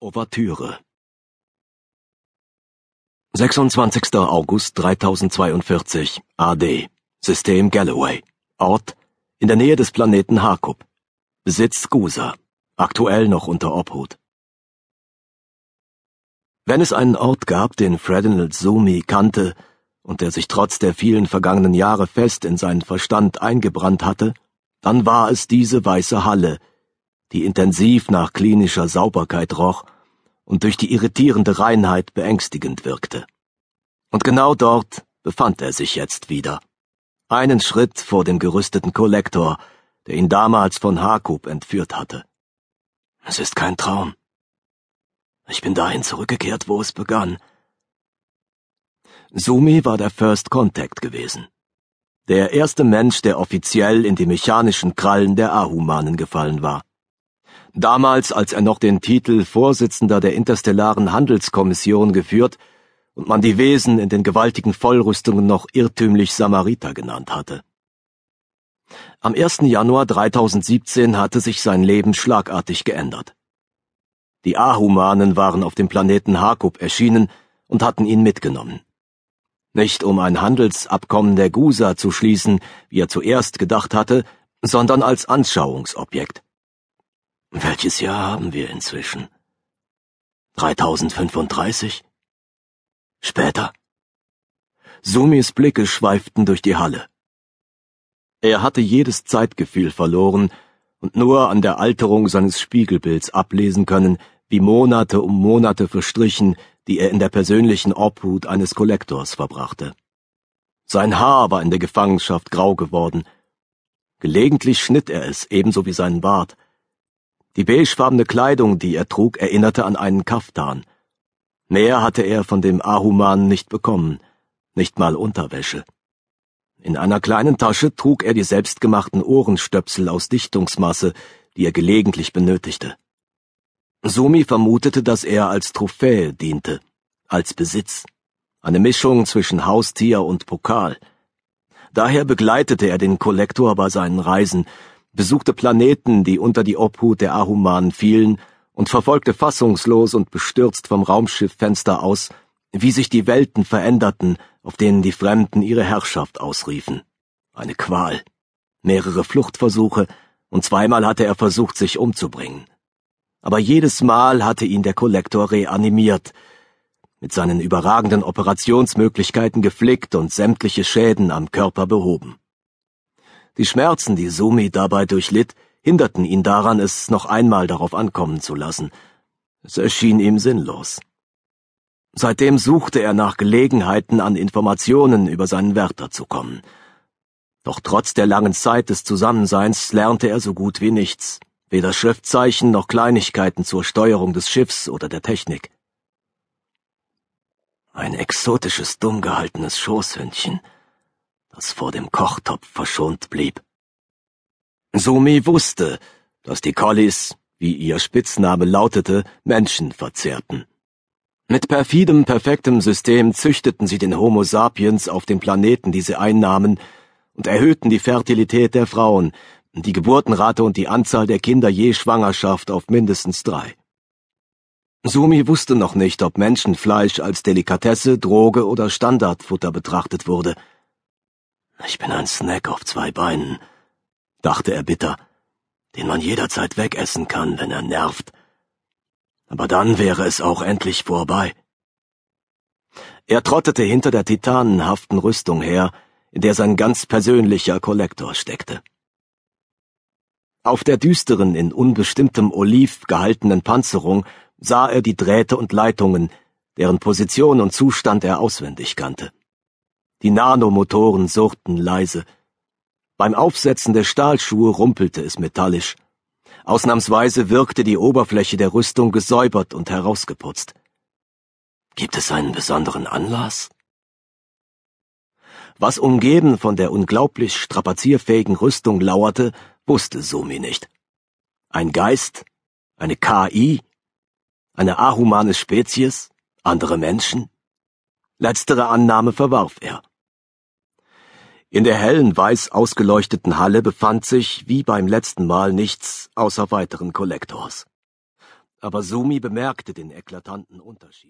Ouvertüre. 26. August 3042 AD System Galloway. Ort in der Nähe des Planeten Hakub Besitz Gusa. Aktuell noch unter Obhut. Wenn es einen Ort gab, den Fredinald Sumi kannte und der sich trotz der vielen vergangenen Jahre fest in seinen Verstand eingebrannt hatte, dann war es diese weiße Halle, die intensiv nach klinischer Sauberkeit roch und durch die irritierende Reinheit beängstigend wirkte. Und genau dort befand er sich jetzt wieder. Einen Schritt vor dem gerüsteten Kollektor, der ihn damals von Hakub entführt hatte. Es ist kein Traum. Ich bin dahin zurückgekehrt, wo es begann. Sumi war der First Contact gewesen. Der erste Mensch, der offiziell in die mechanischen Krallen der Ahumanen gefallen war. Damals, als er noch den Titel Vorsitzender der Interstellaren Handelskommission geführt und man die Wesen in den gewaltigen Vollrüstungen noch irrtümlich Samariter genannt hatte. Am 1. Januar 3017 hatte sich sein Leben schlagartig geändert. Die Ahumanen waren auf dem Planeten Hakub erschienen und hatten ihn mitgenommen. Nicht um ein Handelsabkommen der Gusa zu schließen, wie er zuerst gedacht hatte, sondern als Anschauungsobjekt. Welches Jahr haben wir inzwischen? 3035? Später? Sumis Blicke schweiften durch die Halle. Er hatte jedes Zeitgefühl verloren und nur an der Alterung seines Spiegelbilds ablesen können, wie Monate um Monate verstrichen, die er in der persönlichen Obhut eines Kollektors verbrachte. Sein Haar war in der Gefangenschaft grau geworden. Gelegentlich schnitt er es, ebenso wie seinen Bart, die beigefarbene Kleidung, die er trug, erinnerte an einen Kaftan. Mehr hatte er von dem Ahuman nicht bekommen, nicht mal Unterwäsche. In einer kleinen Tasche trug er die selbstgemachten Ohrenstöpsel aus Dichtungsmasse, die er gelegentlich benötigte. Sumi vermutete, dass er als Trophäe diente, als Besitz, eine Mischung zwischen Haustier und Pokal. Daher begleitete er den Kollektor bei seinen Reisen, besuchte Planeten, die unter die Obhut der Ahumanen fielen, und verfolgte fassungslos und bestürzt vom Raumschifffenster aus, wie sich die Welten veränderten, auf denen die Fremden ihre Herrschaft ausriefen. Eine Qual. Mehrere Fluchtversuche, und zweimal hatte er versucht, sich umzubringen. Aber jedes Mal hatte ihn der Kollektor reanimiert, mit seinen überragenden Operationsmöglichkeiten geflickt und sämtliche Schäden am Körper behoben. Die Schmerzen, die Sumi dabei durchlitt, hinderten ihn daran, es noch einmal darauf ankommen zu lassen. Es erschien ihm sinnlos. Seitdem suchte er nach Gelegenheiten, an Informationen über seinen Wärter zu kommen. Doch trotz der langen Zeit des Zusammenseins lernte er so gut wie nichts, weder Schriftzeichen noch Kleinigkeiten zur Steuerung des Schiffs oder der Technik. Ein exotisches, dumm gehaltenes Schoßhündchen – das vor dem Kochtopf verschont blieb. Sumi wusste, dass die Collies, wie ihr Spitzname lautete, Menschen verzehrten. Mit perfidem, perfektem System züchteten sie den Homo sapiens auf den Planeten, die sie einnahmen, und erhöhten die Fertilität der Frauen, die Geburtenrate und die Anzahl der Kinder je Schwangerschaft auf mindestens drei. Sumi wusste noch nicht, ob Menschenfleisch als Delikatesse, Droge oder Standardfutter betrachtet wurde – ich bin ein Snack auf zwei Beinen, dachte er bitter, den man jederzeit wegessen kann, wenn er nervt. Aber dann wäre es auch endlich vorbei. Er trottete hinter der titanenhaften Rüstung her, in der sein ganz persönlicher Kollektor steckte. Auf der düsteren, in unbestimmtem Oliv gehaltenen Panzerung sah er die Drähte und Leitungen, deren Position und Zustand er auswendig kannte. Die Nanomotoren surrten leise. Beim Aufsetzen der Stahlschuhe rumpelte es metallisch. Ausnahmsweise wirkte die Oberfläche der Rüstung gesäubert und herausgeputzt. Gibt es einen besonderen Anlass? Was umgeben von der unglaublich strapazierfähigen Rüstung lauerte, wusste Sumi nicht. Ein Geist? Eine KI? Eine ahumane Spezies? Andere Menschen? Letztere Annahme verwarf er. In der hellen, weiß ausgeleuchteten Halle befand sich, wie beim letzten Mal, nichts außer weiteren Kollektors. Aber Sumi bemerkte den eklatanten Unterschied.